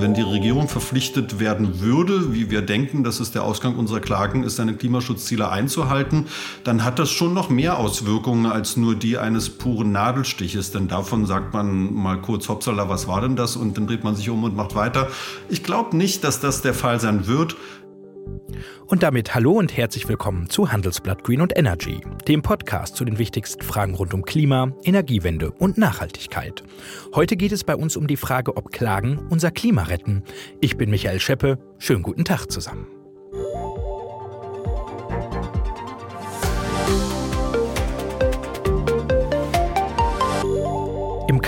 Wenn die Regierung verpflichtet werden würde, wie wir denken, dass es der Ausgang unserer Klagen ist, seine Klimaschutzziele einzuhalten, dann hat das schon noch mehr Auswirkungen als nur die eines puren Nadelstiches. Denn davon sagt man mal kurz, hoppsala, was war denn das? Und dann dreht man sich um und macht weiter. Ich glaube nicht, dass das der Fall sein wird. Und damit hallo und herzlich willkommen zu Handelsblatt Green und Energy, dem Podcast zu den wichtigsten Fragen rund um Klima, Energiewende und Nachhaltigkeit. Heute geht es bei uns um die Frage, ob Klagen unser Klima retten. Ich bin Michael Scheppe. Schönen guten Tag zusammen.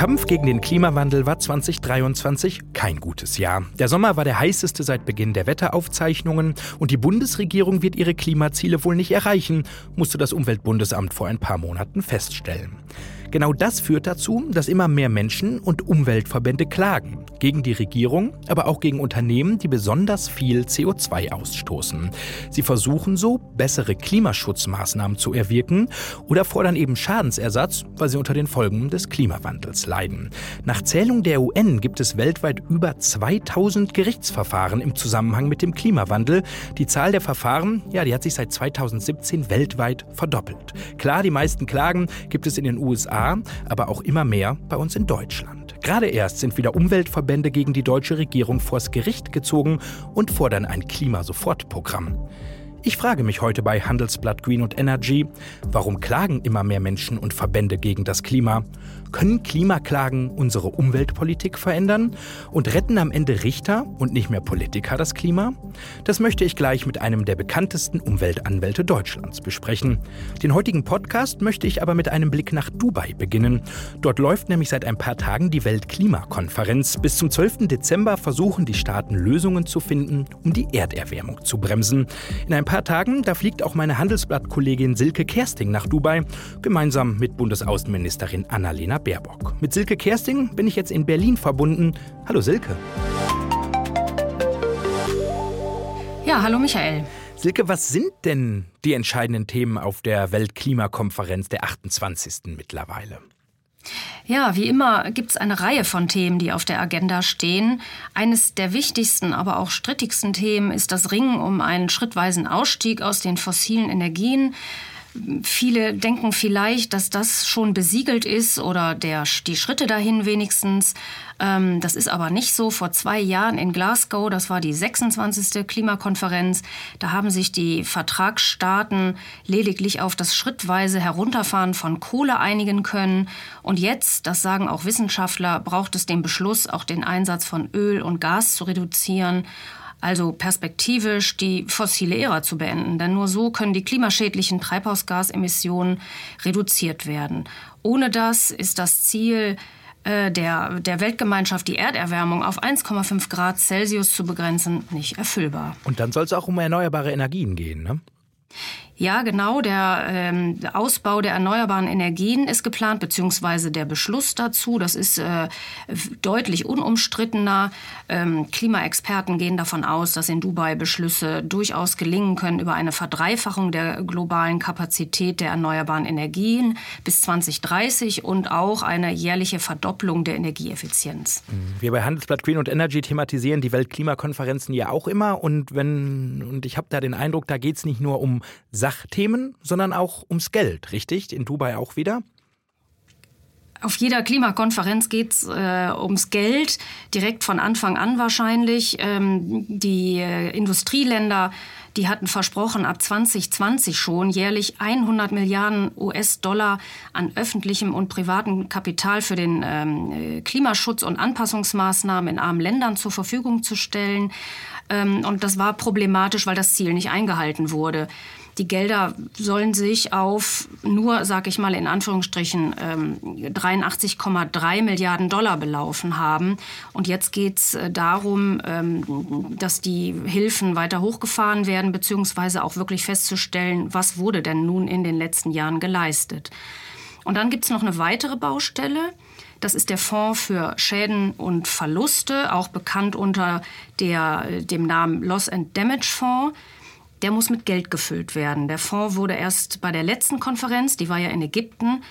Kampf gegen den Klimawandel war 2023 kein gutes Jahr. Der Sommer war der heißeste seit Beginn der Wetteraufzeichnungen und die Bundesregierung wird ihre Klimaziele wohl nicht erreichen, musste das Umweltbundesamt vor ein paar Monaten feststellen. Genau das führt dazu, dass immer mehr Menschen und Umweltverbände klagen. Gegen die Regierung, aber auch gegen Unternehmen, die besonders viel CO2 ausstoßen. Sie versuchen so, bessere Klimaschutzmaßnahmen zu erwirken oder fordern eben Schadensersatz, weil sie unter den Folgen des Klimawandels leiden. Nach Zählung der UN gibt es weltweit über 2000 Gerichtsverfahren im Zusammenhang mit dem Klimawandel. Die Zahl der Verfahren, ja, die hat sich seit 2017 weltweit verdoppelt. Klar, die meisten Klagen gibt es in den USA aber auch immer mehr bei uns in Deutschland. Gerade erst sind wieder Umweltverbände gegen die deutsche Regierung vors Gericht gezogen und fordern ein Klimasofortprogramm. Ich frage mich heute bei Handelsblatt Green und Energy, warum klagen immer mehr Menschen und Verbände gegen das Klima? Können Klimaklagen unsere Umweltpolitik verändern und retten am Ende Richter und nicht mehr Politiker das Klima? Das möchte ich gleich mit einem der bekanntesten Umweltanwälte Deutschlands besprechen. Den heutigen Podcast möchte ich aber mit einem Blick nach Dubai beginnen. Dort läuft nämlich seit ein paar Tagen die Weltklimakonferenz. Bis zum 12. Dezember versuchen die Staaten Lösungen zu finden, um die Erderwärmung zu bremsen. In ein paar Tagen, da fliegt auch meine Handelsblattkollegin Silke Kersting nach Dubai, gemeinsam mit Bundesaußenministerin Annalena Baerbock. Mit Silke Kersting bin ich jetzt in Berlin verbunden. Hallo Silke. Ja, hallo Michael. Silke, was sind denn die entscheidenden Themen auf der Weltklimakonferenz der 28. mittlerweile? Ja, wie immer gibt es eine Reihe von Themen, die auf der Agenda stehen. Eines der wichtigsten, aber auch strittigsten Themen ist das Ringen um einen schrittweisen Ausstieg aus den fossilen Energien. Viele denken vielleicht, dass das schon besiegelt ist oder der, die Schritte dahin wenigstens. Ähm, das ist aber nicht so. Vor zwei Jahren in Glasgow, das war die 26. Klimakonferenz, da haben sich die Vertragsstaaten lediglich auf das schrittweise Herunterfahren von Kohle einigen können. Und jetzt, das sagen auch Wissenschaftler, braucht es den Beschluss, auch den Einsatz von Öl und Gas zu reduzieren also perspektivisch die fossile Ära zu beenden. Denn nur so können die klimaschädlichen Treibhausgasemissionen reduziert werden. Ohne das ist das Ziel äh, der, der Weltgemeinschaft, die Erderwärmung auf 1,5 Grad Celsius zu begrenzen, nicht erfüllbar. Und dann soll es auch um erneuerbare Energien gehen, ne? Ja, genau. Der ähm, Ausbau der erneuerbaren Energien ist geplant, beziehungsweise der Beschluss dazu. Das ist äh, deutlich unumstrittener. Ähm, Klimaexperten gehen davon aus, dass in Dubai Beschlüsse durchaus gelingen können über eine Verdreifachung der globalen Kapazität der erneuerbaren Energien bis 2030 und auch eine jährliche Verdopplung der Energieeffizienz. Wir bei Handelsblatt Green und Energy thematisieren die Weltklimakonferenzen ja auch immer. Und wenn und ich habe da den Eindruck, da geht es nicht nur um Sachthemen, sondern auch ums Geld, richtig? In Dubai auch wieder? Auf jeder Klimakonferenz geht es äh, ums Geld, direkt von Anfang an wahrscheinlich. Ähm, die äh, Industrieländer, die hatten versprochen, ab 2020 schon jährlich 100 Milliarden US-Dollar an öffentlichem und privatem Kapital für den ähm, äh, Klimaschutz und Anpassungsmaßnahmen in armen Ländern zur Verfügung zu stellen. Ähm, und das war problematisch, weil das Ziel nicht eingehalten wurde. Die Gelder sollen sich auf nur, sage ich mal in Anführungsstrichen, 83,3 ähm, Milliarden Dollar belaufen haben. Und jetzt geht es äh, darum, ähm, dass die Hilfen weiter hochgefahren werden, beziehungsweise auch wirklich festzustellen, was wurde denn nun in den letzten Jahren geleistet. Und dann gibt es noch eine weitere Baustelle. Das ist der Fonds für Schäden und Verluste, auch bekannt unter der, dem Namen Loss and Damage Fonds der muss mit Geld gefüllt werden. Der Fonds wurde erst bei der letzten Konferenz, die war ja in Ägypten,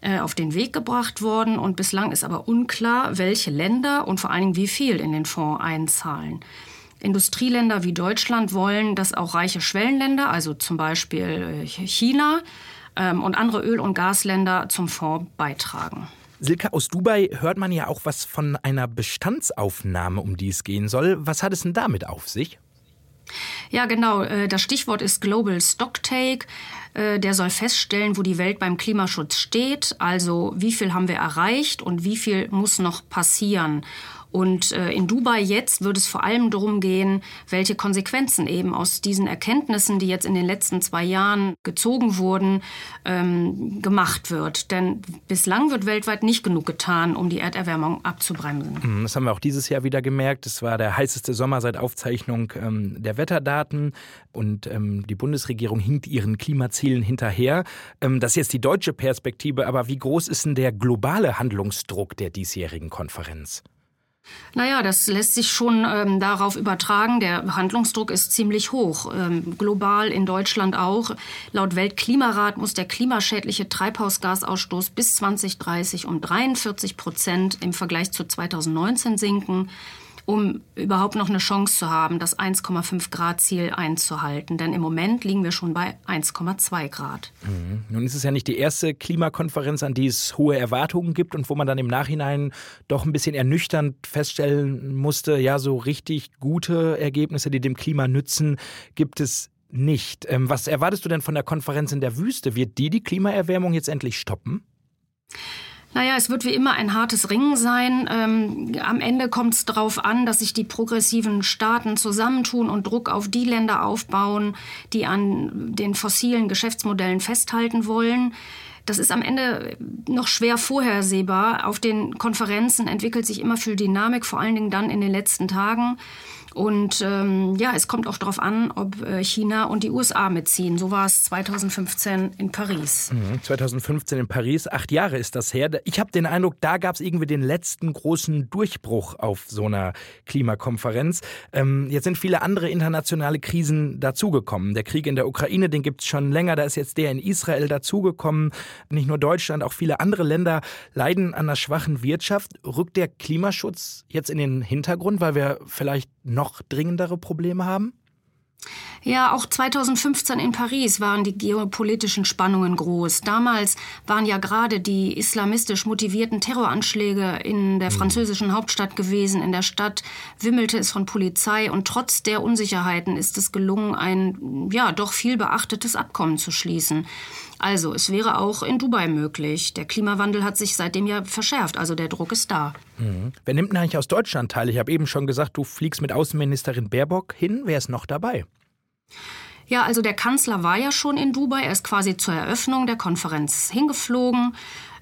äh, auf den Weg gebracht worden und bislang ist aber unklar, welche Länder und vor allen Dingen wie viel in den Fonds einzahlen. Industrieländer wie Deutschland wollen, dass auch reiche Schwellenländer, also zum Beispiel äh, China ähm, und andere Öl- und Gasländer zum Fonds beitragen. Silke, aus Dubai hört man ja auch was von einer Bestandsaufnahme, um die es gehen soll. Was hat es denn damit auf sich? Ja, genau. Äh, das Stichwort ist Global Stocktake. Äh, der soll feststellen, wo die Welt beim Klimaschutz steht. Also wie viel haben wir erreicht und wie viel muss noch passieren. Und äh, in Dubai jetzt wird es vor allem darum gehen, welche Konsequenzen eben aus diesen Erkenntnissen, die jetzt in den letzten zwei Jahren gezogen wurden, ähm, gemacht wird. Denn bislang wird weltweit nicht genug getan, um die Erderwärmung abzubremsen. Mhm, das haben wir auch dieses Jahr wieder gemerkt. Es war der heißeste Sommer seit Aufzeichnung ähm, der Wetterdaten und ähm, die Bundesregierung hinkt ihren Klimazielen hinterher. Das ist jetzt die deutsche Perspektive, aber wie groß ist denn der globale Handlungsdruck der diesjährigen Konferenz? Naja, das lässt sich schon ähm, darauf übertragen. Der Handlungsdruck ist ziemlich hoch. Ähm, global in Deutschland auch. Laut Weltklimarat muss der klimaschädliche Treibhausgasausstoß bis 2030 um 43 Prozent im Vergleich zu 2019 sinken um überhaupt noch eine Chance zu haben, das 1,5 Grad Ziel einzuhalten. Denn im Moment liegen wir schon bei 1,2 Grad. Mhm. Nun ist es ja nicht die erste Klimakonferenz, an die es hohe Erwartungen gibt und wo man dann im Nachhinein doch ein bisschen ernüchternd feststellen musste, ja, so richtig gute Ergebnisse, die dem Klima nützen, gibt es nicht. Ähm, was erwartest du denn von der Konferenz in der Wüste? Wird die die Klimaerwärmung jetzt endlich stoppen? Naja, es wird wie immer ein hartes Ringen sein. Ähm, am Ende kommt es darauf an, dass sich die progressiven Staaten zusammentun und Druck auf die Länder aufbauen, die an den fossilen Geschäftsmodellen festhalten wollen. Das ist am Ende noch schwer vorhersehbar. Auf den Konferenzen entwickelt sich immer viel Dynamik, vor allen Dingen dann in den letzten Tagen. Und ähm, ja, es kommt auch darauf an, ob äh, China und die USA mitziehen. So war es 2015 in Paris. Mhm, 2015 in Paris, acht Jahre ist das her. Ich habe den Eindruck, da gab es irgendwie den letzten großen Durchbruch auf so einer Klimakonferenz. Ähm, jetzt sind viele andere internationale Krisen dazugekommen. Der Krieg in der Ukraine, den gibt es schon länger. Da ist jetzt der in Israel dazugekommen. Nicht nur Deutschland, auch viele andere Länder leiden an einer schwachen Wirtschaft. Rückt der Klimaschutz jetzt in den Hintergrund, weil wir vielleicht noch dringendere Probleme haben? Ja, auch 2015 in Paris waren die geopolitischen Spannungen groß. Damals waren ja gerade die islamistisch motivierten Terroranschläge in der hm. französischen Hauptstadt gewesen. In der Stadt wimmelte es von Polizei und trotz der Unsicherheiten ist es gelungen, ein ja doch viel beachtetes Abkommen zu schließen. Also, es wäre auch in Dubai möglich. Der Klimawandel hat sich seitdem ja verschärft, also der Druck ist da. Mhm. Wer nimmt denn eigentlich aus Deutschland teil? Ich habe eben schon gesagt, du fliegst mit Außenministerin Baerbock hin. Wer ist noch dabei? Ja, also der Kanzler war ja schon in Dubai. Er ist quasi zur Eröffnung der Konferenz hingeflogen.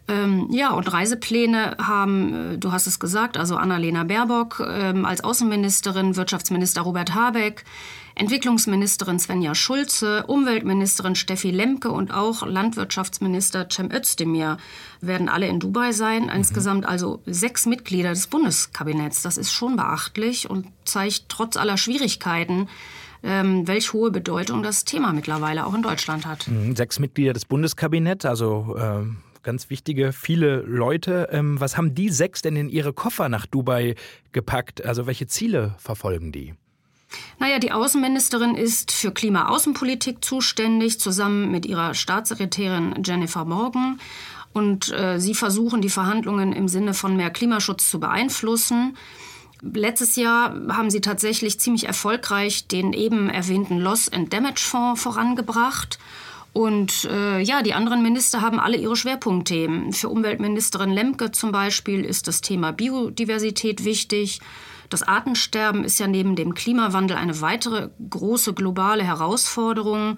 Ähm, ja, und Reisepläne haben, äh, du hast es gesagt, also Annalena Baerbock ähm, als Außenministerin, Wirtschaftsminister Robert Habeck, Entwicklungsministerin Svenja Schulze, Umweltministerin Steffi Lemke und auch Landwirtschaftsminister Cem Özdemir werden alle in Dubai sein. Mhm. Insgesamt also sechs Mitglieder des Bundeskabinetts. Das ist schon beachtlich und zeigt trotz aller Schwierigkeiten, ähm, welch hohe Bedeutung das Thema mittlerweile auch in Deutschland hat. Mhm. Sechs Mitglieder des Bundeskabinetts, also äh, ganz wichtige, viele Leute. Ähm, was haben die sechs denn in ihre Koffer nach Dubai gepackt? Also welche Ziele verfolgen die? Naja, die Außenministerin ist für Klimaaußenpolitik zuständig, zusammen mit ihrer Staatssekretärin Jennifer Morgan. Und äh, sie versuchen, die Verhandlungen im Sinne von mehr Klimaschutz zu beeinflussen. Letztes Jahr haben sie tatsächlich ziemlich erfolgreich den eben erwähnten Loss and Damage Fonds vorangebracht. Und äh, ja, die anderen Minister haben alle ihre Schwerpunktthemen. Für Umweltministerin Lemke zum Beispiel ist das Thema Biodiversität wichtig. Das Artensterben ist ja neben dem Klimawandel eine weitere große globale Herausforderung.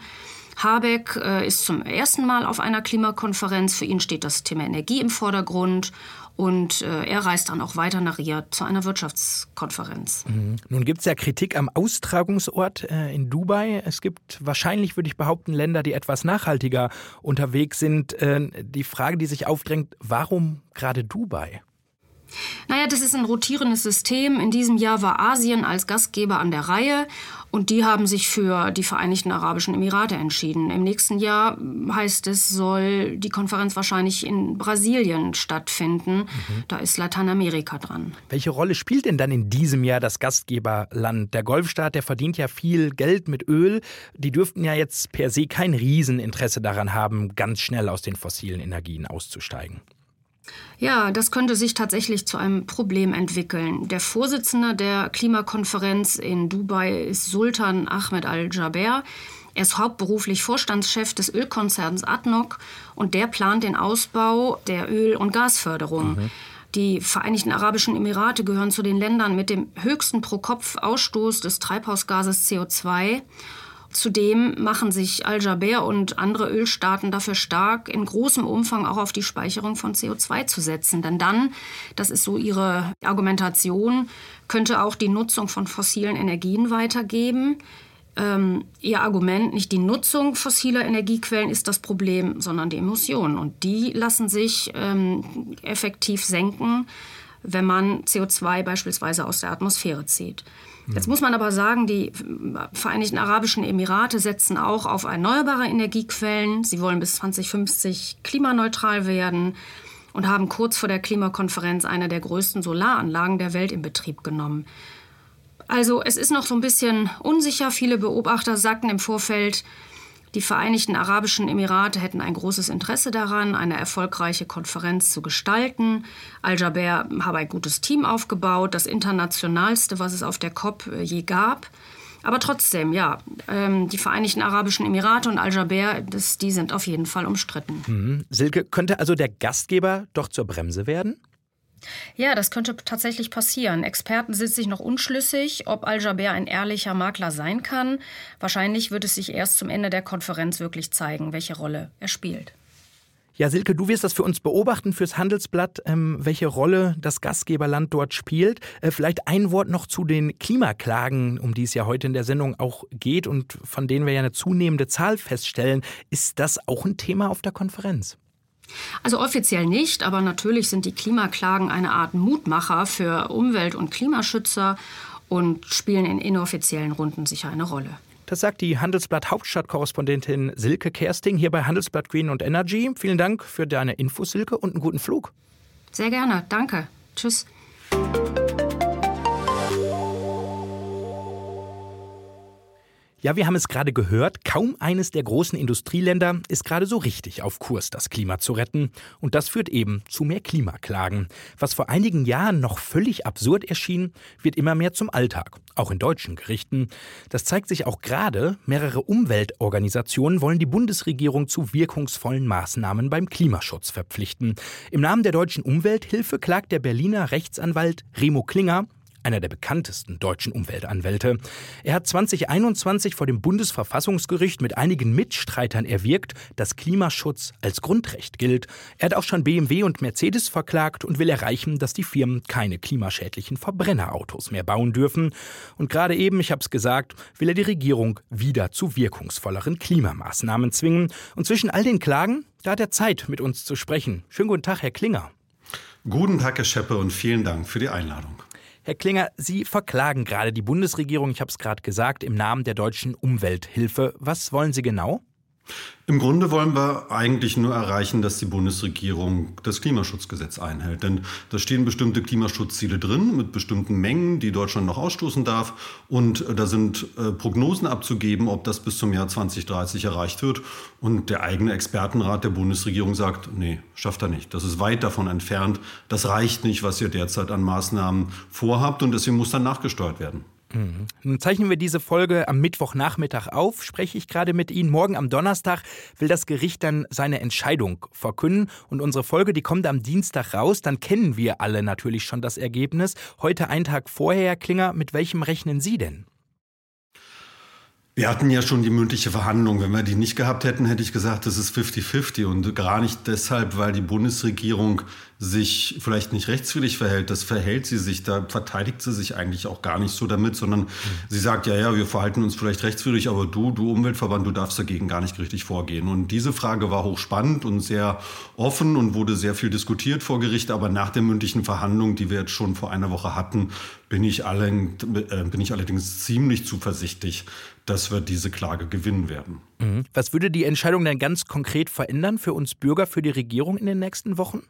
Habeck äh, ist zum ersten Mal auf einer Klimakonferenz. Für ihn steht das Thema Energie im Vordergrund. Und äh, er reist dann auch weiter nach Riyadh zu einer Wirtschaftskonferenz. Mhm. Nun gibt es ja Kritik am Austragungsort äh, in Dubai. Es gibt wahrscheinlich, würde ich behaupten, Länder, die etwas nachhaltiger unterwegs sind. Die Frage, die sich aufdrängt, warum gerade Dubai? Naja, das ist ein rotierendes System. In diesem Jahr war Asien als Gastgeber an der Reihe und die haben sich für die Vereinigten Arabischen Emirate entschieden. Im nächsten Jahr heißt es, soll die Konferenz wahrscheinlich in Brasilien stattfinden. Mhm. Da ist Lateinamerika dran. Welche Rolle spielt denn dann in diesem Jahr das Gastgeberland? Der Golfstaat, der verdient ja viel Geld mit Öl. Die dürften ja jetzt per se kein Rieseninteresse daran haben, ganz schnell aus den fossilen Energien auszusteigen. Ja, das könnte sich tatsächlich zu einem Problem entwickeln. Der Vorsitzende der Klimakonferenz in Dubai ist Sultan Ahmed Al-Jaber. Er ist hauptberuflich Vorstandschef des Ölkonzerns ADNOC und der plant den Ausbau der Öl- und Gasförderung. Mhm. Die Vereinigten Arabischen Emirate gehören zu den Ländern mit dem höchsten Pro-Kopf-Ausstoß des Treibhausgases CO2. Zudem machen sich Al-Jaber und andere Ölstaaten dafür stark, in großem Umfang auch auf die Speicherung von CO2 zu setzen. Denn dann, das ist so ihre Argumentation, könnte auch die Nutzung von fossilen Energien weitergeben. Ähm, ihr Argument, nicht die Nutzung fossiler Energiequellen ist das Problem, sondern die Emissionen. Und die lassen sich ähm, effektiv senken, wenn man CO2 beispielsweise aus der Atmosphäre zieht. Jetzt muss man aber sagen, die Vereinigten Arabischen Emirate setzen auch auf erneuerbare Energiequellen. Sie wollen bis 2050 klimaneutral werden und haben kurz vor der Klimakonferenz eine der größten Solaranlagen der Welt in Betrieb genommen. Also es ist noch so ein bisschen unsicher. Viele Beobachter sagten im Vorfeld, die Vereinigten Arabischen Emirate hätten ein großes Interesse daran, eine erfolgreiche Konferenz zu gestalten. Al-Jaber habe ein gutes Team aufgebaut, das internationalste, was es auf der COP äh, je gab. Aber trotzdem, ja, ähm, die Vereinigten Arabischen Emirate und Al-Jaber, die sind auf jeden Fall umstritten. Mhm. Silke, könnte also der Gastgeber doch zur Bremse werden? Ja, das könnte tatsächlich passieren. Experten sind sich noch unschlüssig, ob Al-Jaber ein ehrlicher Makler sein kann. Wahrscheinlich wird es sich erst zum Ende der Konferenz wirklich zeigen, welche Rolle er spielt. Ja, Silke, du wirst das für uns beobachten, fürs Handelsblatt, ähm, welche Rolle das Gastgeberland dort spielt. Äh, vielleicht ein Wort noch zu den Klimaklagen, um die es ja heute in der Sendung auch geht und von denen wir ja eine zunehmende Zahl feststellen. Ist das auch ein Thema auf der Konferenz? Also offiziell nicht, aber natürlich sind die Klimaklagen eine Art Mutmacher für Umwelt- und Klimaschützer und spielen in inoffiziellen Runden sicher eine Rolle. Das sagt die Handelsblatt Hauptstadtkorrespondentin Silke Kersting hier bei Handelsblatt Green und Energy. Vielen Dank für deine Infos, Silke, und einen guten Flug. Sehr gerne, danke. Tschüss. Ja, wir haben es gerade gehört, kaum eines der großen Industrieländer ist gerade so richtig auf Kurs, das Klima zu retten. Und das führt eben zu mehr Klimaklagen. Was vor einigen Jahren noch völlig absurd erschien, wird immer mehr zum Alltag, auch in deutschen Gerichten. Das zeigt sich auch gerade, mehrere Umweltorganisationen wollen die Bundesregierung zu wirkungsvollen Maßnahmen beim Klimaschutz verpflichten. Im Namen der deutschen Umwelthilfe klagt der Berliner Rechtsanwalt Remo Klinger einer der bekanntesten deutschen Umweltanwälte. Er hat 2021 vor dem Bundesverfassungsgericht mit einigen Mitstreitern erwirkt, dass Klimaschutz als Grundrecht gilt. Er hat auch schon BMW und Mercedes verklagt und will erreichen, dass die Firmen keine klimaschädlichen Verbrennerautos mehr bauen dürfen. Und gerade eben, ich habe es gesagt, will er die Regierung wieder zu wirkungsvolleren Klimamaßnahmen zwingen. Und zwischen all den Klagen, da hat er Zeit, mit uns zu sprechen. Schönen guten Tag, Herr Klinger. Guten Tag, Herr Scheppe, und vielen Dank für die Einladung. Herr Klinger, Sie verklagen gerade die Bundesregierung, ich habe es gerade gesagt, im Namen der deutschen Umwelthilfe. Was wollen Sie genau? Im Grunde wollen wir eigentlich nur erreichen, dass die Bundesregierung das Klimaschutzgesetz einhält. Denn da stehen bestimmte Klimaschutzziele drin mit bestimmten Mengen, die Deutschland noch ausstoßen darf. Und da sind äh, Prognosen abzugeben, ob das bis zum Jahr 2030 erreicht wird. Und der eigene Expertenrat der Bundesregierung sagt, nee, schafft er nicht. Das ist weit davon entfernt. Das reicht nicht, was ihr derzeit an Maßnahmen vorhabt. Und deswegen muss dann nachgesteuert werden. Mhm. Nun zeichnen wir diese Folge am Mittwochnachmittag auf, spreche ich gerade mit Ihnen. Morgen am Donnerstag will das Gericht dann seine Entscheidung verkünden. Und unsere Folge, die kommt am Dienstag raus. Dann kennen wir alle natürlich schon das Ergebnis. Heute, einen Tag vorher, Herr Klinger, mit welchem rechnen Sie denn? Wir hatten ja schon die mündliche Verhandlung. Wenn wir die nicht gehabt hätten, hätte ich gesagt, das ist 50-50. Und gar nicht deshalb, weil die Bundesregierung sich vielleicht nicht rechtswidrig verhält, das verhält sie sich, da verteidigt sie sich eigentlich auch gar nicht so damit, sondern mhm. sie sagt, ja, ja, wir verhalten uns vielleicht rechtswidrig, aber du, du Umweltverband, du darfst dagegen gar nicht richtig vorgehen. Und diese Frage war hochspannend und sehr offen und wurde sehr viel diskutiert vor Gericht, aber nach der mündlichen Verhandlung, die wir jetzt schon vor einer Woche hatten, bin ich, allen, äh, bin ich allerdings ziemlich zuversichtlich, dass wir diese Klage gewinnen werden. Mhm. Was würde die Entscheidung denn ganz konkret verändern für uns Bürger, für die Regierung in den nächsten Wochen?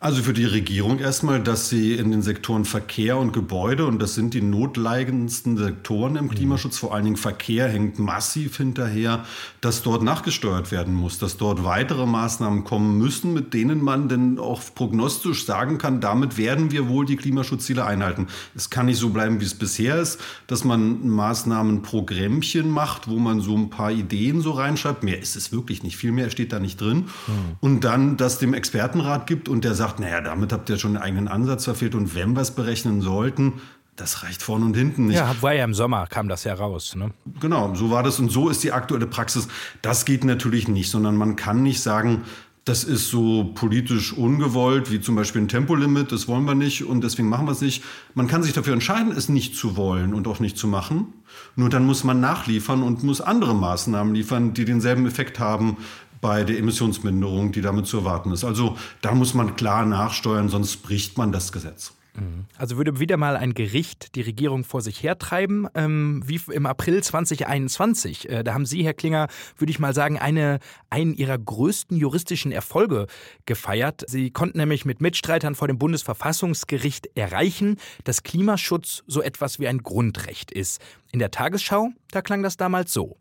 Also für die Regierung erstmal, dass sie in den Sektoren Verkehr und Gebäude, und das sind die notleigendsten Sektoren im Klimaschutz, mhm. vor allen Dingen Verkehr hängt massiv hinterher, dass dort nachgesteuert werden muss, dass dort weitere Maßnahmen kommen müssen, mit denen man denn auch prognostisch sagen kann, damit werden wir wohl die Klimaschutzziele einhalten. Es kann nicht so bleiben, wie es bisher ist, dass man Maßnahmen Programmchen macht, wo man so ein paar Ideen so reinschreibt. Mehr ist es wirklich nicht, viel mehr steht da nicht drin. Mhm. Und dann das dem Expertenrat gibt und der sagt, sagt, naja, damit habt ihr schon einen eigenen Ansatz verfehlt und wenn wir es berechnen sollten, das reicht vorne und hinten nicht. Ja, war ja im Sommer, kam das ja raus. Ne? Genau, so war das und so ist die aktuelle Praxis. Das geht natürlich nicht, sondern man kann nicht sagen, das ist so politisch ungewollt, wie zum Beispiel ein Tempolimit, das wollen wir nicht und deswegen machen wir es nicht. Man kann sich dafür entscheiden, es nicht zu wollen und auch nicht zu machen. Nur dann muss man nachliefern und muss andere Maßnahmen liefern, die denselben Effekt haben bei der Emissionsminderung, die damit zu erwarten ist. Also da muss man klar nachsteuern, sonst bricht man das Gesetz. Mhm. Also würde wieder mal ein Gericht die Regierung vor sich hertreiben, ähm, wie im April 2021. Äh, da haben Sie, Herr Klinger, würde ich mal sagen, eine, einen Ihrer größten juristischen Erfolge gefeiert. Sie konnten nämlich mit Mitstreitern vor dem Bundesverfassungsgericht erreichen, dass Klimaschutz so etwas wie ein Grundrecht ist. In der Tagesschau, da klang das damals so.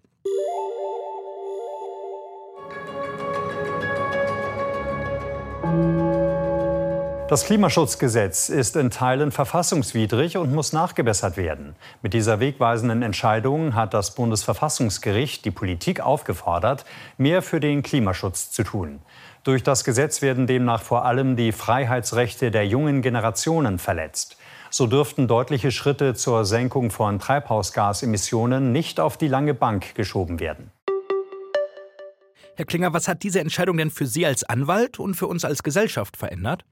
Das Klimaschutzgesetz ist in Teilen verfassungswidrig und muss nachgebessert werden. Mit dieser wegweisenden Entscheidung hat das Bundesverfassungsgericht die Politik aufgefordert, mehr für den Klimaschutz zu tun. Durch das Gesetz werden demnach vor allem die Freiheitsrechte der jungen Generationen verletzt. So dürften deutliche Schritte zur Senkung von Treibhausgasemissionen nicht auf die lange Bank geschoben werden. Herr Klinger, was hat diese Entscheidung denn für Sie als Anwalt und für uns als Gesellschaft verändert?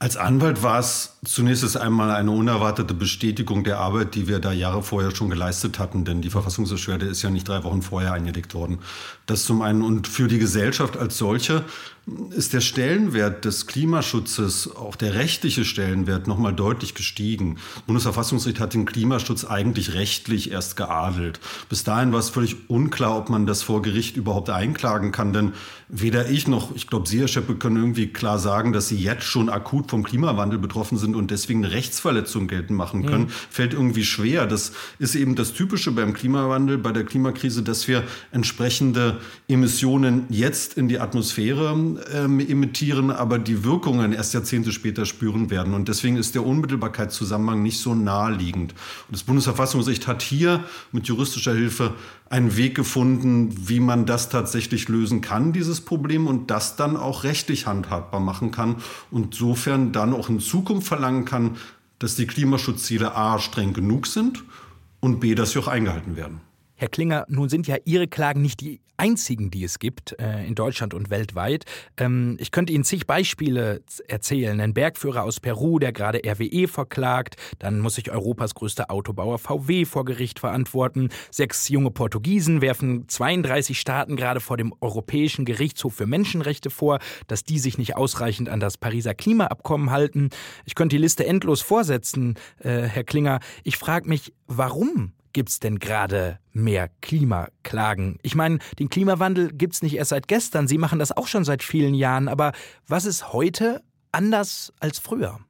Als Anwalt war es zunächst einmal eine unerwartete Bestätigung der Arbeit, die wir da Jahre vorher schon geleistet hatten, denn die Verfassungsbeschwerde ist ja nicht drei Wochen vorher eingelegt worden. Das zum einen und für die Gesellschaft als solche ist der Stellenwert des Klimaschutzes, auch der rechtliche Stellenwert, nochmal deutlich gestiegen. Das Bundesverfassungsgericht hat den Klimaschutz eigentlich rechtlich erst geadelt. Bis dahin war es völlig unklar, ob man das vor Gericht überhaupt einklagen kann, denn weder ich noch, ich glaube, Sie, Herr Scheppe, können irgendwie klar sagen, dass Sie jetzt schon akut vom Klimawandel betroffen sind und deswegen eine Rechtsverletzung geltend machen können. Mhm. Fällt irgendwie schwer. Das ist eben das Typische beim Klimawandel, bei der Klimakrise, dass wir entsprechende Emissionen jetzt in die Atmosphäre ähm, emittieren, aber die Wirkungen erst Jahrzehnte später spüren werden. Und deswegen ist der Unmittelbarkeitszusammenhang nicht so naheliegend. Und das Bundesverfassungsgericht hat hier mit juristischer Hilfe einen Weg gefunden, wie man das tatsächlich lösen kann, dieses Problem, und das dann auch rechtlich handhabbar machen kann und insofern dann auch in Zukunft verlangen kann, dass die Klimaschutzziele A streng genug sind und B, dass sie auch eingehalten werden. Herr Klinger, nun sind ja Ihre Klagen nicht die einzigen, die es gibt äh, in Deutschland und weltweit. Ähm, ich könnte Ihnen zig Beispiele erzählen. Ein Bergführer aus Peru, der gerade RWE verklagt. Dann muss sich Europas größter Autobauer VW vor Gericht verantworten. Sechs junge Portugiesen werfen 32 Staaten gerade vor dem Europäischen Gerichtshof für Menschenrechte vor, dass die sich nicht ausreichend an das Pariser Klimaabkommen halten. Ich könnte die Liste endlos vorsetzen, äh, Herr Klinger. Ich frage mich, warum gibt es denn gerade mehr Klimaklagen? Ich meine, den Klimawandel gibt es nicht erst seit gestern, Sie machen das auch schon seit vielen Jahren, aber was ist heute anders als früher?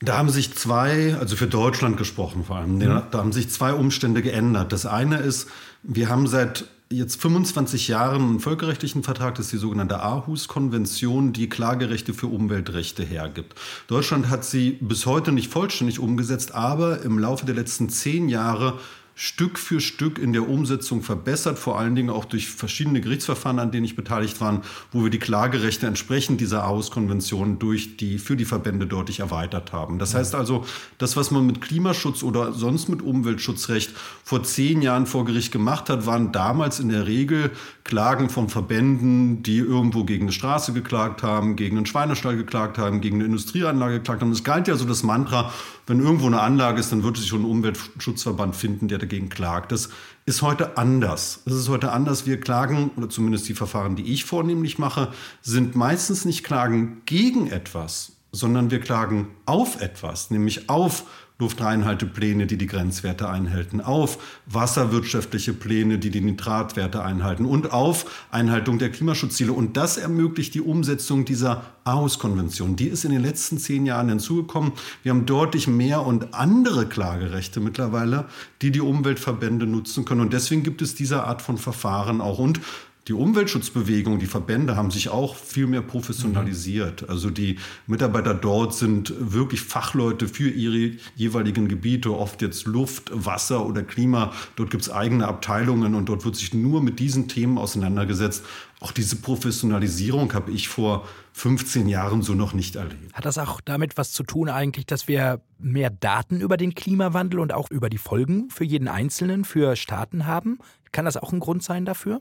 Da haben sich zwei, also für Deutschland gesprochen vor allem, mhm. da haben sich zwei Umstände geändert. Das eine ist, wir haben seit jetzt 25 Jahren einen völkerrechtlichen Vertrag, das ist die sogenannte Aarhus-Konvention, die Klagerechte für Umweltrechte hergibt. Deutschland hat sie bis heute nicht vollständig umgesetzt, aber im Laufe der letzten zehn Jahre Stück für Stück in der Umsetzung verbessert, vor allen Dingen auch durch verschiedene Gerichtsverfahren, an denen ich beteiligt war, wo wir die Klagerechte entsprechend dieser Aarhus-Konvention durch die, für die Verbände deutlich erweitert haben. Das heißt also, das, was man mit Klimaschutz oder sonst mit Umweltschutzrecht vor zehn Jahren vor Gericht gemacht hat, waren damals in der Regel Klagen von Verbänden, die irgendwo gegen eine Straße geklagt haben, gegen einen Schweinestall geklagt haben, gegen eine Industrieanlage geklagt haben. Es galt ja so das Mantra, wenn irgendwo eine Anlage ist, dann wird sich schon ein Umweltschutzverband finden, der dagegen klagt. Das ist heute anders. Es ist heute anders. Wir klagen, oder zumindest die Verfahren, die ich vornehmlich mache, sind meistens nicht Klagen gegen etwas, sondern wir klagen auf etwas, nämlich auf Luftreinhaltepläne, die die Grenzwerte einhalten, auf wasserwirtschaftliche Pläne, die die Nitratwerte einhalten und auf Einhaltung der Klimaschutzziele. Und das ermöglicht die Umsetzung dieser Aarhus-Konvention. Die ist in den letzten zehn Jahren hinzugekommen. Wir haben deutlich mehr und andere Klagerechte mittlerweile, die die Umweltverbände nutzen können. Und deswegen gibt es diese Art von Verfahren auch. Und die Umweltschutzbewegung, die Verbände haben sich auch viel mehr professionalisiert. Mhm. Also die Mitarbeiter dort sind wirklich Fachleute für ihre jeweiligen Gebiete, oft jetzt Luft, Wasser oder Klima. Dort gibt es eigene Abteilungen und dort wird sich nur mit diesen Themen auseinandergesetzt. Auch diese Professionalisierung habe ich vor 15 Jahren so noch nicht erlebt. Hat das auch damit was zu tun eigentlich, dass wir mehr Daten über den Klimawandel und auch über die Folgen für jeden Einzelnen, für Staaten haben? Kann das auch ein Grund sein dafür?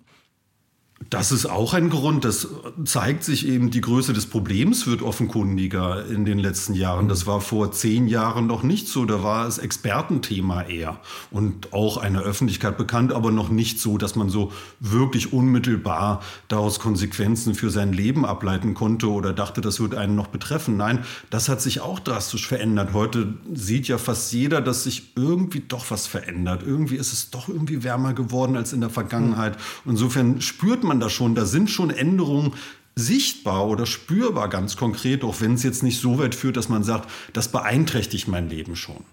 Das ist auch ein Grund. Das zeigt sich eben, die Größe des Problems wird offenkundiger in den letzten Jahren. Das war vor zehn Jahren noch nicht so. Da war es Expertenthema eher und auch einer Öffentlichkeit bekannt, aber noch nicht so, dass man so wirklich unmittelbar daraus Konsequenzen für sein Leben ableiten konnte oder dachte, das wird einen noch betreffen. Nein, das hat sich auch drastisch verändert. Heute sieht ja fast jeder, dass sich irgendwie doch was verändert. Irgendwie ist es doch irgendwie wärmer geworden als in der Vergangenheit. Insofern spürt man das schon. Da sind schon Änderungen sichtbar oder spürbar ganz konkret, auch wenn es jetzt nicht so weit führt, dass man sagt, das beeinträchtigt mein Leben schon.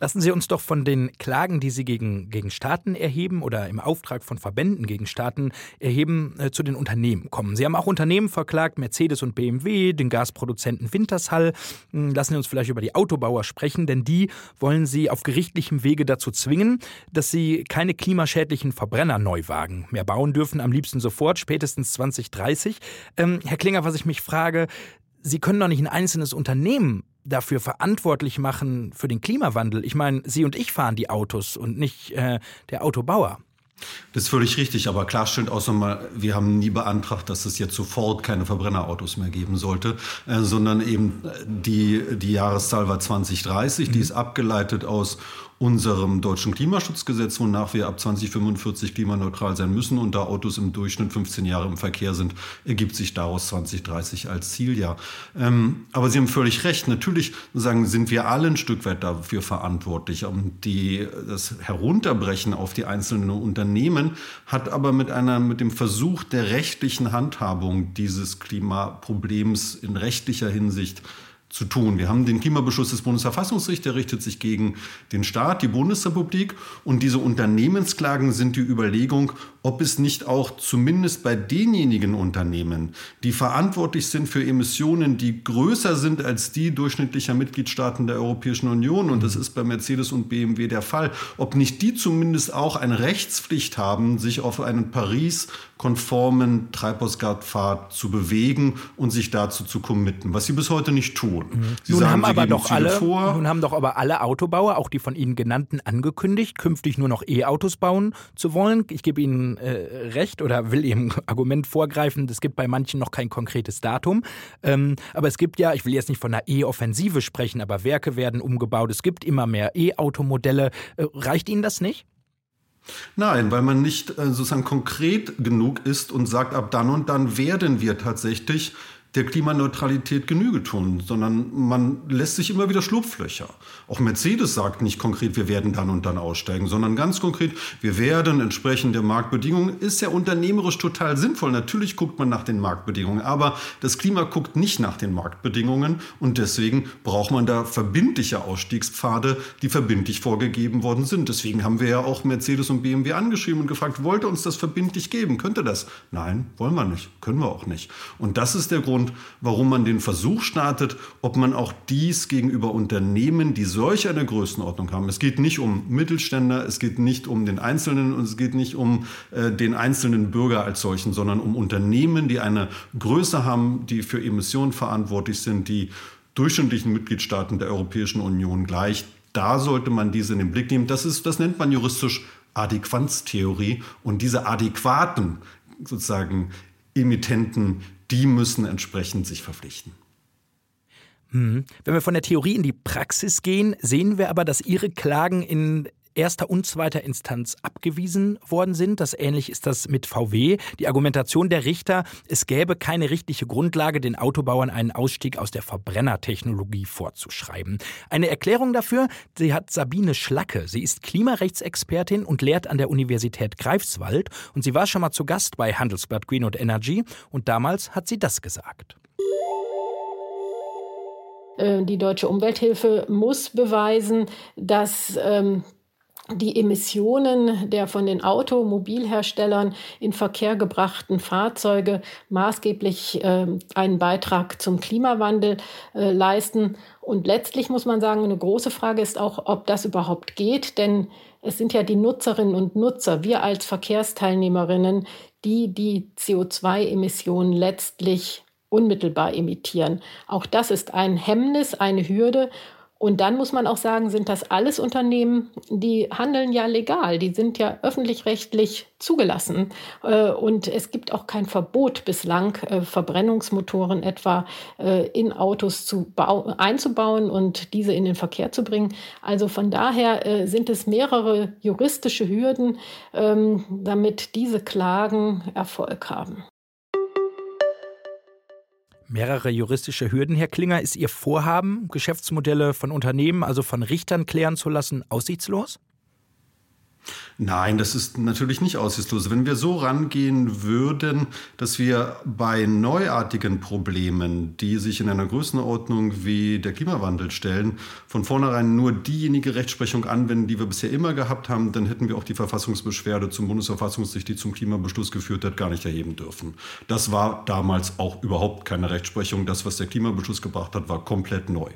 Lassen Sie uns doch von den Klagen, die Sie gegen, gegen Staaten erheben oder im Auftrag von Verbänden gegen Staaten erheben, äh, zu den Unternehmen kommen. Sie haben auch Unternehmen verklagt, Mercedes und BMW, den Gasproduzenten Wintershall. Hm, lassen Sie uns vielleicht über die Autobauer sprechen, denn die wollen Sie auf gerichtlichem Wege dazu zwingen, dass sie keine klimaschädlichen Verbrenner Neuwagen mehr bauen dürfen, am liebsten sofort, spätestens 2030. Ähm, Herr Klinger, was ich mich frage, Sie können doch nicht ein einzelnes Unternehmen dafür verantwortlich machen für den Klimawandel. Ich meine, Sie und ich fahren die Autos und nicht äh, der Autobauer. Das ist völlig richtig, aber klarstellend auch nochmal, wir haben nie beantragt, dass es jetzt sofort keine Verbrennerautos mehr geben sollte, äh, sondern eben äh, die, die Jahreszahl war 2030, mhm. die ist abgeleitet aus unserem deutschen Klimaschutzgesetz, wonach wir ab 2045 klimaneutral sein müssen und da Autos im Durchschnitt 15 Jahre im Verkehr sind, ergibt sich daraus 2030 als Zieljahr. Ähm, aber Sie haben völlig recht. Natürlich sagen, sind wir alle ein Stück weit dafür verantwortlich. Und die, das Herunterbrechen auf die einzelnen Unternehmen hat aber mit einer, mit dem Versuch der rechtlichen Handhabung dieses Klimaproblems in rechtlicher Hinsicht zu tun. Wir haben den Klimabeschluss des Bundesverfassungsgerichts, der richtet sich gegen den Staat, die Bundesrepublik. Und diese Unternehmensklagen sind die Überlegung, ob es nicht auch zumindest bei denjenigen Unternehmen, die verantwortlich sind für Emissionen, die größer sind als die durchschnittlicher Mitgliedstaaten der Europäischen Union, und das ist bei Mercedes und BMW der Fall, ob nicht die zumindest auch eine Rechtspflicht haben, sich auf einen Paris-konformen Treibhausgaspfad zu bewegen und sich dazu zu committen, was sie bis heute nicht tun. Mhm. Sie nun sagen, haben aber doch alle, vor. nun haben doch aber alle Autobauer, auch die von Ihnen genannten, angekündigt, künftig nur noch E-Autos bauen zu wollen. Ich gebe Ihnen äh, recht oder will Ihrem Argument vorgreifen, es gibt bei manchen noch kein konkretes Datum. Ähm, aber es gibt ja, ich will jetzt nicht von einer E-Offensive sprechen, aber Werke werden umgebaut, es gibt immer mehr E-Automodelle. Äh, reicht Ihnen das nicht? Nein, weil man nicht äh, sozusagen konkret genug ist und sagt, ab dann und dann werden wir tatsächlich der Klimaneutralität Genüge tun, sondern man lässt sich immer wieder Schlupflöcher. Auch Mercedes sagt nicht konkret, wir werden dann und dann aussteigen, sondern ganz konkret, wir werden entsprechend der Marktbedingungen, ist ja unternehmerisch total sinnvoll. Natürlich guckt man nach den Marktbedingungen, aber das Klima guckt nicht nach den Marktbedingungen und deswegen braucht man da verbindliche Ausstiegspfade, die verbindlich vorgegeben worden sind. Deswegen haben wir ja auch Mercedes und BMW angeschrieben und gefragt, wollt ihr uns das verbindlich geben? Könnt ihr das? Nein, wollen wir nicht, können wir auch nicht. Und das ist der Grund, Grund, warum man den Versuch startet, ob man auch dies gegenüber Unternehmen, die solch eine Größenordnung haben. Es geht nicht um Mittelständler, es geht nicht um den Einzelnen und es geht nicht um äh, den einzelnen Bürger als solchen, sondern um Unternehmen, die eine Größe haben, die für Emissionen verantwortlich sind, die durchschnittlichen Mitgliedstaaten der Europäischen Union gleich. Da sollte man diese in den Blick nehmen. Das, ist, das nennt man juristisch Adäquanztheorie. Und diese adäquaten sozusagen Emittenten, die müssen entsprechend sich verpflichten. Hm. Wenn wir von der Theorie in die Praxis gehen, sehen wir aber, dass Ihre Klagen in erster und zweiter Instanz abgewiesen worden sind. Das ähnlich ist das mit VW. Die Argumentation der Richter, es gäbe keine rechtliche Grundlage, den Autobauern einen Ausstieg aus der Verbrennertechnologie vorzuschreiben. Eine Erklärung dafür, sie hat Sabine Schlacke. Sie ist Klimarechtsexpertin und lehrt an der Universität Greifswald und sie war schon mal zu Gast bei Handelsblatt Green und Energy und damals hat sie das gesagt. Äh, die deutsche Umwelthilfe muss beweisen, dass ähm, die Emissionen der von den Automobilherstellern in Verkehr gebrachten Fahrzeuge maßgeblich äh, einen Beitrag zum Klimawandel äh, leisten. Und letztlich muss man sagen, eine große Frage ist auch, ob das überhaupt geht, denn es sind ja die Nutzerinnen und Nutzer, wir als Verkehrsteilnehmerinnen, die die CO2-Emissionen letztlich unmittelbar emittieren. Auch das ist ein Hemmnis, eine Hürde. Und dann muss man auch sagen, sind das alles Unternehmen, die handeln ja legal, die sind ja öffentlich-rechtlich zugelassen. Äh, und es gibt auch kein Verbot bislang, äh, Verbrennungsmotoren etwa äh, in Autos zu einzubauen und diese in den Verkehr zu bringen. Also von daher sind es mehrere juristische Hürden, ähm, damit diese Klagen Erfolg haben. Mehrere juristische Hürden, Herr Klinger. Ist Ihr Vorhaben, Geschäftsmodelle von Unternehmen, also von Richtern klären zu lassen, aussichtslos? Nein, das ist natürlich nicht aussichtslos. Wenn wir so rangehen würden, dass wir bei neuartigen Problemen, die sich in einer Größenordnung wie der Klimawandel stellen, von vornherein nur diejenige Rechtsprechung anwenden, die wir bisher immer gehabt haben, dann hätten wir auch die Verfassungsbeschwerde zum Bundesverfassungsgericht, die zum Klimabeschluss geführt hat, gar nicht erheben dürfen. Das war damals auch überhaupt keine Rechtsprechung. Das, was der Klimabeschluss gebracht hat, war komplett neu.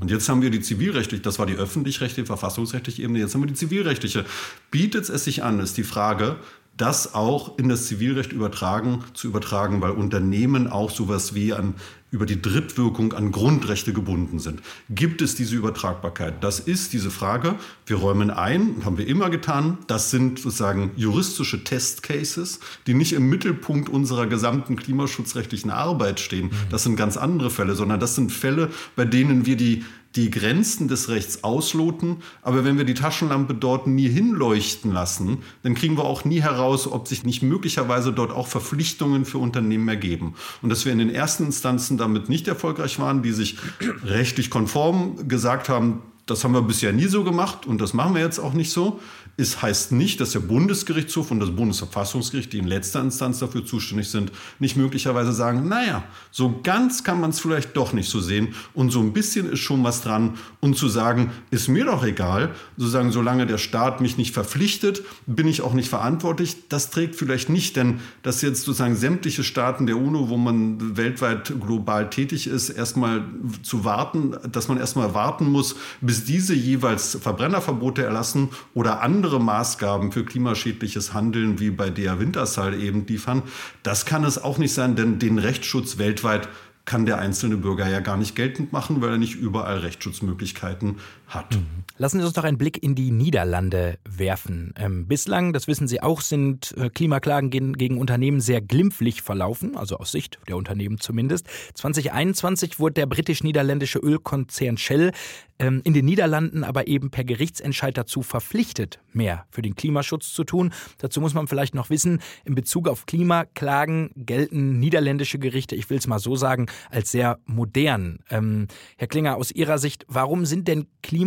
Und jetzt haben wir die zivilrechtliche, das war die öffentlich-rechtliche, verfassungsrechtliche Ebene, jetzt haben wir die zivilrechtliche. Bietet es sich an, ist die Frage, das auch in das Zivilrecht übertragen, zu übertragen, weil Unternehmen auch sowas wie an über die Drittwirkung an Grundrechte gebunden sind. Gibt es diese Übertragbarkeit? Das ist diese Frage. Wir räumen ein, haben wir immer getan. Das sind sozusagen juristische Testcases, die nicht im Mittelpunkt unserer gesamten klimaschutzrechtlichen Arbeit stehen. Das sind ganz andere Fälle, sondern das sind Fälle, bei denen wir die die Grenzen des Rechts ausloten, aber wenn wir die Taschenlampe dort nie hinleuchten lassen, dann kriegen wir auch nie heraus, ob sich nicht möglicherweise dort auch Verpflichtungen für Unternehmen ergeben. Und dass wir in den ersten Instanzen damit nicht erfolgreich waren, die sich rechtlich konform gesagt haben, das haben wir bisher nie so gemacht und das machen wir jetzt auch nicht so. Es heißt nicht, dass der Bundesgerichtshof und das Bundesverfassungsgericht, die in letzter Instanz dafür zuständig sind, nicht möglicherweise sagen, naja, so ganz kann man es vielleicht doch nicht so sehen und so ein bisschen ist schon was dran und zu sagen, ist mir doch egal, sozusagen, solange der Staat mich nicht verpflichtet, bin ich auch nicht verantwortlich. Das trägt vielleicht nicht, denn dass jetzt sozusagen sämtliche Staaten der UNO, wo man weltweit global tätig ist, erstmal zu warten, dass man erstmal warten muss, bis diese jeweils Verbrennerverbote erlassen oder andere Maßgaben für klimaschädliches Handeln wie bei der Wintershall eben liefern. Das kann es auch nicht sein, denn den Rechtsschutz weltweit kann der einzelne Bürger ja gar nicht geltend machen, weil er nicht überall Rechtsschutzmöglichkeiten hat. Lassen Sie uns doch einen Blick in die Niederlande werfen. Ähm, bislang, das wissen Sie auch, sind äh, Klimaklagen gegen, gegen, Unternehmen sehr glimpflich verlaufen, also aus Sicht der Unternehmen zumindest. 2021 wurde der britisch-niederländische Ölkonzern Shell ähm, in den Niederlanden aber eben per Gerichtsentscheid dazu verpflichtet, mehr für den Klimaschutz zu tun. Dazu muss man vielleicht noch wissen, in Bezug auf Klimaklagen gelten niederländische Gerichte, ich will es mal so sagen, als sehr modern. Ähm, Herr Klinger, aus Ihrer Sicht, warum sind denn Klimaklagen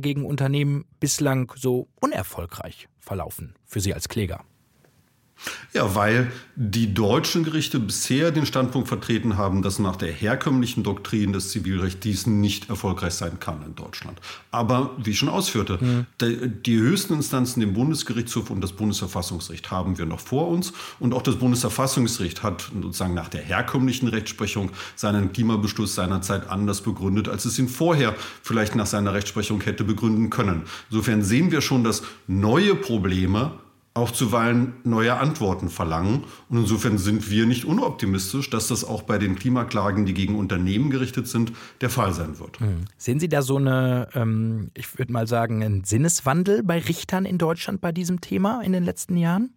gegen Unternehmen bislang so unerfolgreich verlaufen für Sie als Kläger? Ja, weil die deutschen Gerichte bisher den Standpunkt vertreten haben, dass nach der herkömmlichen Doktrin des Zivilrechts dies nicht erfolgreich sein kann in Deutschland. Aber wie ich schon ausführte, mhm. die höchsten Instanzen, den Bundesgerichtshof und das Bundesverfassungsgericht, haben wir noch vor uns. Und auch das Bundesverfassungsgericht hat sozusagen nach der herkömmlichen Rechtsprechung seinen Klimabeschluss seinerzeit anders begründet, als es ihn vorher vielleicht nach seiner Rechtsprechung hätte begründen können. Insofern sehen wir schon, dass neue Probleme auch zuweilen neue Antworten verlangen. Und insofern sind wir nicht unoptimistisch, dass das auch bei den Klimaklagen, die gegen Unternehmen gerichtet sind, der Fall sein wird. Mhm. Sehen Sie da so eine, ähm, ich würde mal sagen, einen Sinneswandel bei Richtern in Deutschland bei diesem Thema in den letzten Jahren?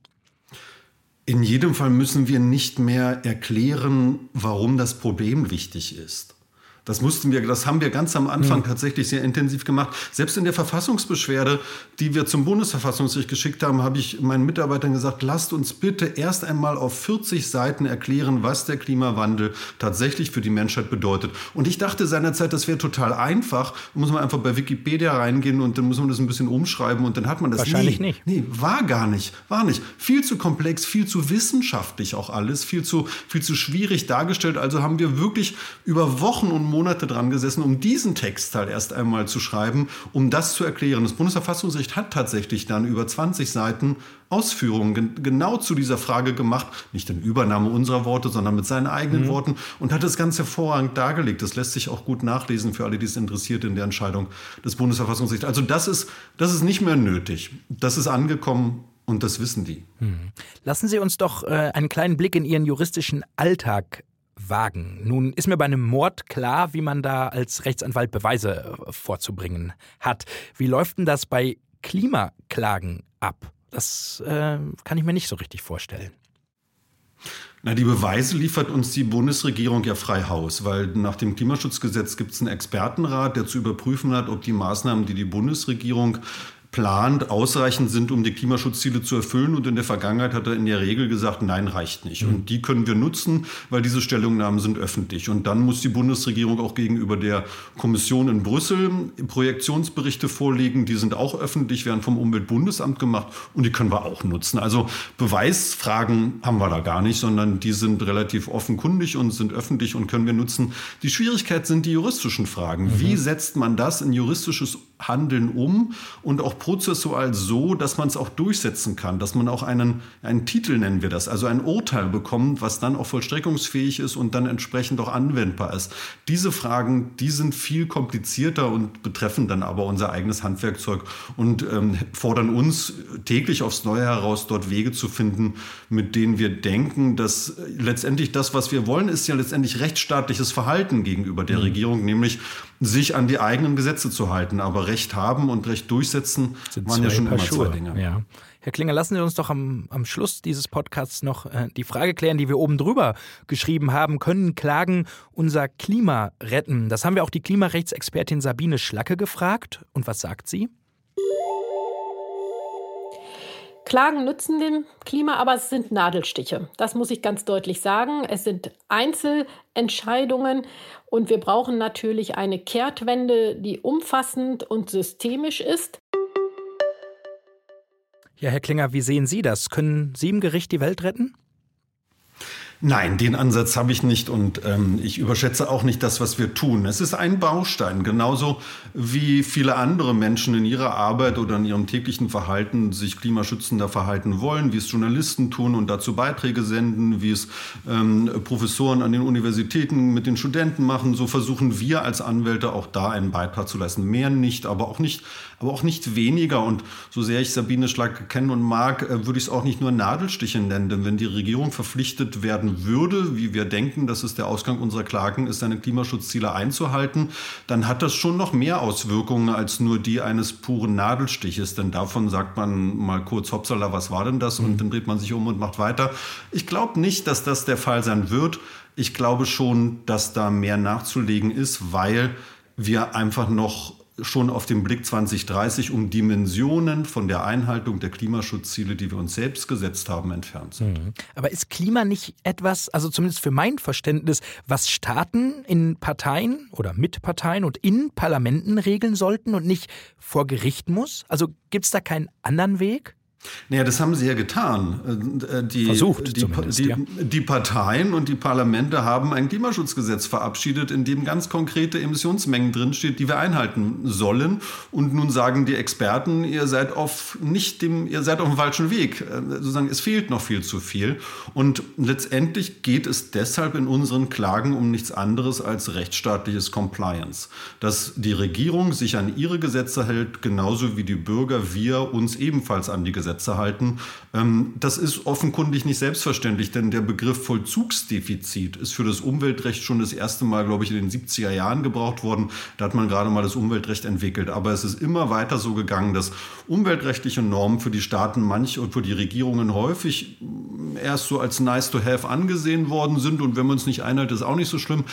In jedem Fall müssen wir nicht mehr erklären, warum das Problem wichtig ist. Das mussten wir, das haben wir ganz am Anfang mhm. tatsächlich sehr intensiv gemacht. Selbst in der Verfassungsbeschwerde, die wir zum Bundesverfassungsgericht geschickt haben, habe ich meinen Mitarbeitern gesagt, lasst uns bitte erst einmal auf 40 Seiten erklären, was der Klimawandel tatsächlich für die Menschheit bedeutet. Und ich dachte seinerzeit, das wäre total einfach. Da muss man einfach bei Wikipedia reingehen und dann muss man das ein bisschen umschreiben und dann hat man das. Wahrscheinlich nee, nicht. Nee, war gar nicht. War nicht. Viel zu komplex, viel zu wissenschaftlich auch alles, viel zu, viel zu schwierig dargestellt. Also haben wir wirklich über Wochen und Monate dran gesessen, um diesen Textteil erst einmal zu schreiben, um das zu erklären. Das Bundesverfassungsgericht hat tatsächlich dann über 20 Seiten Ausführungen genau zu dieser Frage gemacht, nicht in Übernahme unserer Worte, sondern mit seinen eigenen mhm. Worten und hat das ganz hervorragend dargelegt. Das lässt sich auch gut nachlesen für alle, die es interessiert in der Entscheidung des Bundesverfassungsgerichts. Also das ist, das ist nicht mehr nötig. Das ist angekommen und das wissen die. Mhm. Lassen Sie uns doch äh, einen kleinen Blick in Ihren juristischen Alltag wagen. Nun ist mir bei einem Mord klar, wie man da als Rechtsanwalt Beweise äh, vorzubringen hat. Wie läuft denn das bei Klimaklagen ab? Das äh, kann ich mir nicht so richtig vorstellen. Na, die Beweise liefert uns die Bundesregierung ja frei Haus, weil nach dem Klimaschutzgesetz gibt es einen Expertenrat, der zu überprüfen hat, ob die Maßnahmen, die die Bundesregierung plant, ausreichend sind, um die Klimaschutzziele zu erfüllen. Und in der Vergangenheit hat er in der Regel gesagt, nein, reicht nicht. Und die können wir nutzen, weil diese Stellungnahmen sind öffentlich. Und dann muss die Bundesregierung auch gegenüber der Kommission in Brüssel Projektionsberichte vorlegen. Die sind auch öffentlich, werden vom Umweltbundesamt gemacht und die können wir auch nutzen. Also Beweisfragen haben wir da gar nicht, sondern die sind relativ offenkundig und sind öffentlich und können wir nutzen. Die Schwierigkeit sind die juristischen Fragen. Mhm. Wie setzt man das in juristisches Handeln um und auch prozessual so, dass man es auch durchsetzen kann, dass man auch einen, einen Titel, nennen wir das, also ein Urteil bekommt, was dann auch vollstreckungsfähig ist und dann entsprechend auch anwendbar ist. Diese Fragen, die sind viel komplizierter und betreffen dann aber unser eigenes Handwerkzeug und ähm, fordern uns täglich aufs Neue heraus, dort Wege zu finden, mit denen wir denken, dass letztendlich das, was wir wollen, ist ja letztendlich rechtsstaatliches Verhalten gegenüber der mhm. Regierung, nämlich sich an die eigenen Gesetze zu halten. Aber Recht haben und Recht durchsetzen Sind waren ja schon immer Schuhe. zwei Dinge. Ja. Herr Klinger, lassen Sie uns doch am, am Schluss dieses Podcasts noch äh, die Frage klären, die wir oben drüber geschrieben haben. Können Klagen unser Klima retten? Das haben wir auch die Klimarechtsexpertin Sabine Schlacke gefragt. Und was sagt sie? Klagen nützen dem Klima, aber es sind Nadelstiche. Das muss ich ganz deutlich sagen. Es sind Einzelentscheidungen und wir brauchen natürlich eine Kehrtwende, die umfassend und systemisch ist. Ja, Herr Klinger, wie sehen Sie das? Können Sie im Gericht die Welt retten? Nein, den Ansatz habe ich nicht und ähm, ich überschätze auch nicht das, was wir tun. Es ist ein Baustein, genauso wie viele andere Menschen in ihrer Arbeit oder in ihrem täglichen Verhalten sich klimaschützender verhalten wollen, wie es Journalisten tun und dazu Beiträge senden, wie es ähm, Professoren an den Universitäten mit den Studenten machen. So versuchen wir als Anwälte auch da einen Beitrag zu leisten. Mehr nicht, aber auch nicht, aber auch nicht weniger. Und so sehr ich Sabine Schlag kennen und mag, äh, würde ich es auch nicht nur Nadelstiche nennen, denn wenn die Regierung verpflichtet werden würde, wie wir denken, dass es der Ausgang unserer Klagen ist, seine Klimaschutzziele einzuhalten, dann hat das schon noch mehr Auswirkungen als nur die eines puren Nadelstiches. Denn davon sagt man mal kurz, hoppsala, was war denn das? Und dann dreht man sich um und macht weiter. Ich glaube nicht, dass das der Fall sein wird. Ich glaube schon, dass da mehr nachzulegen ist, weil wir einfach noch schon auf dem Blick 2030 um Dimensionen von der Einhaltung der Klimaschutzziele, die wir uns selbst gesetzt haben, entfernt sind. Mhm. Aber ist Klima nicht etwas, also zumindest für mein Verständnis, was Staaten in Parteien oder mit Parteien und in Parlamenten regeln sollten und nicht vor Gericht muss? Also gibt es da keinen anderen Weg? Naja, das haben sie ja getan. Äh, die, Versucht die, die, ja. die, Parteien und die Parlamente haben ein Klimaschutzgesetz verabschiedet, in dem ganz konkrete Emissionsmengen drinsteht, die wir einhalten sollen. Und nun sagen die Experten, ihr seid auf nicht dem, ihr seid auf dem falschen Weg. Äh, sozusagen, es fehlt noch viel zu viel. Und letztendlich geht es deshalb in unseren Klagen um nichts anderes als rechtsstaatliches Compliance. Dass die Regierung sich an ihre Gesetze hält, genauso wie die Bürger, wir uns ebenfalls an die Gesetze Gesetze halten. Ähm, das ist offenkundig nicht selbstverständlich, denn der Begriff Vollzugsdefizit ist für das Umweltrecht schon das erste Mal, glaube ich, in den 70er Jahren gebraucht worden. Da hat man gerade mal das Umweltrecht entwickelt. Aber es ist immer weiter so gegangen, dass umweltrechtliche Normen für die Staaten manch und für die Regierungen häufig erst so als nice to have angesehen worden sind. Und wenn man es nicht einhält, ist auch nicht so schlimm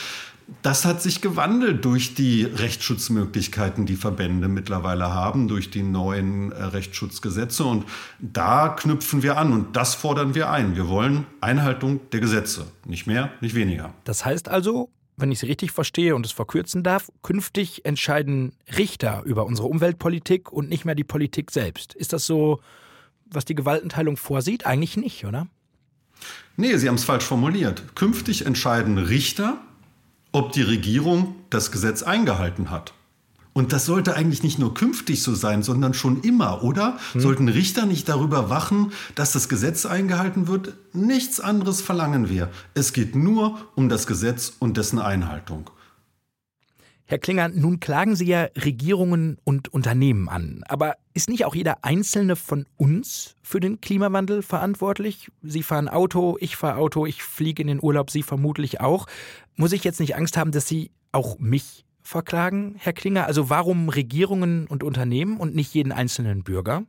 das hat sich gewandelt durch die Rechtsschutzmöglichkeiten, die Verbände mittlerweile haben, durch die neuen äh, Rechtsschutzgesetze. Und da knüpfen wir an und das fordern wir ein. Wir wollen Einhaltung der Gesetze. Nicht mehr, nicht weniger. Das heißt also, wenn ich Sie richtig verstehe und es verkürzen darf, künftig entscheiden Richter über unsere Umweltpolitik und nicht mehr die Politik selbst. Ist das so, was die Gewaltenteilung vorsieht? Eigentlich nicht, oder? Nee, Sie haben es falsch formuliert. Künftig entscheiden Richter ob die Regierung das Gesetz eingehalten hat. Und das sollte eigentlich nicht nur künftig so sein, sondern schon immer, oder? Hm. Sollten Richter nicht darüber wachen, dass das Gesetz eingehalten wird? Nichts anderes verlangen wir. Es geht nur um das Gesetz und dessen Einhaltung. Herr Klinger, nun klagen Sie ja Regierungen und Unternehmen an. Aber ist nicht auch jeder Einzelne von uns für den Klimawandel verantwortlich? Sie fahren Auto, ich fahre Auto, ich fliege in den Urlaub, Sie vermutlich auch. Muss ich jetzt nicht Angst haben, dass Sie auch mich verklagen, Herr Klinger? Also warum Regierungen und Unternehmen und nicht jeden einzelnen Bürger?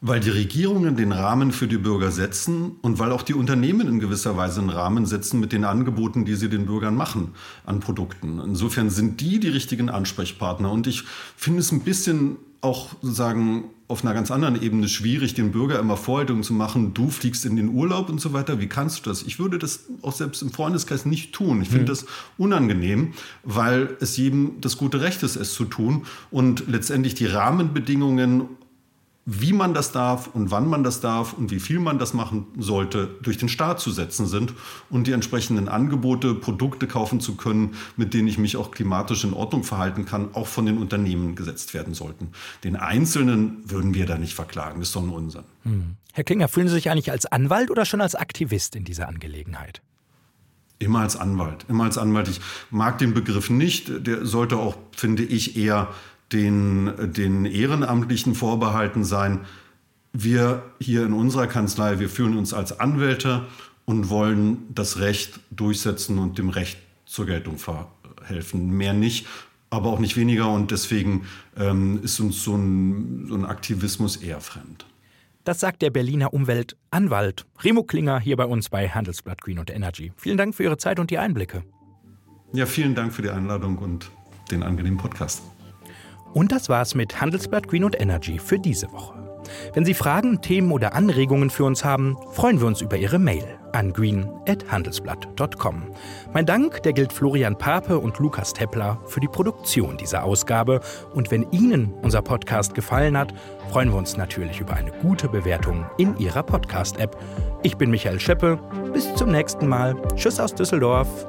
Weil die Regierungen den Rahmen für die Bürger setzen und weil auch die Unternehmen in gewisser Weise einen Rahmen setzen mit den Angeboten, die sie den Bürgern machen an Produkten. Insofern sind die die richtigen Ansprechpartner. Und ich finde es ein bisschen auch sozusagen auf einer ganz anderen Ebene schwierig, den Bürger immer Vorhaltungen zu machen, du fliegst in den Urlaub und so weiter. Wie kannst du das? Ich würde das auch selbst im Freundeskreis nicht tun. Ich finde mhm. das unangenehm, weil es jedem das gute Recht ist, es zu tun. Und letztendlich die Rahmenbedingungen wie man das darf und wann man das darf und wie viel man das machen sollte, durch den Staat zu setzen sind und die entsprechenden Angebote, Produkte kaufen zu können, mit denen ich mich auch klimatisch in Ordnung verhalten kann, auch von den Unternehmen gesetzt werden sollten. Den Einzelnen würden wir da nicht verklagen, das ist doch ein Unsinn. Hm. Herr Klinger, fühlen Sie sich eigentlich als Anwalt oder schon als Aktivist in dieser Angelegenheit? Immer als Anwalt, immer als Anwalt. Ich mag den Begriff nicht. Der sollte auch, finde ich, eher den, den Ehrenamtlichen vorbehalten sein. Wir hier in unserer Kanzlei, wir fühlen uns als Anwälte und wollen das Recht durchsetzen und dem Recht zur Geltung verhelfen. Mehr nicht, aber auch nicht weniger. Und deswegen ähm, ist uns so ein, so ein Aktivismus eher fremd. Das sagt der Berliner Umweltanwalt Remo Klinger hier bei uns bei Handelsblatt Green und Energy. Vielen Dank für Ihre Zeit und die Einblicke. Ja, vielen Dank für die Einladung und den angenehmen Podcast. Und das war's mit Handelsblatt Green und Energy für diese Woche. Wenn Sie Fragen, Themen oder Anregungen für uns haben, freuen wir uns über Ihre Mail an green.handelsblatt.com. Mein Dank, der gilt Florian Pape und Lukas Teppler für die Produktion dieser Ausgabe. Und wenn Ihnen unser Podcast gefallen hat, freuen wir uns natürlich über eine gute Bewertung in Ihrer Podcast-App. Ich bin Michael Scheppe. Bis zum nächsten Mal. Tschüss aus Düsseldorf.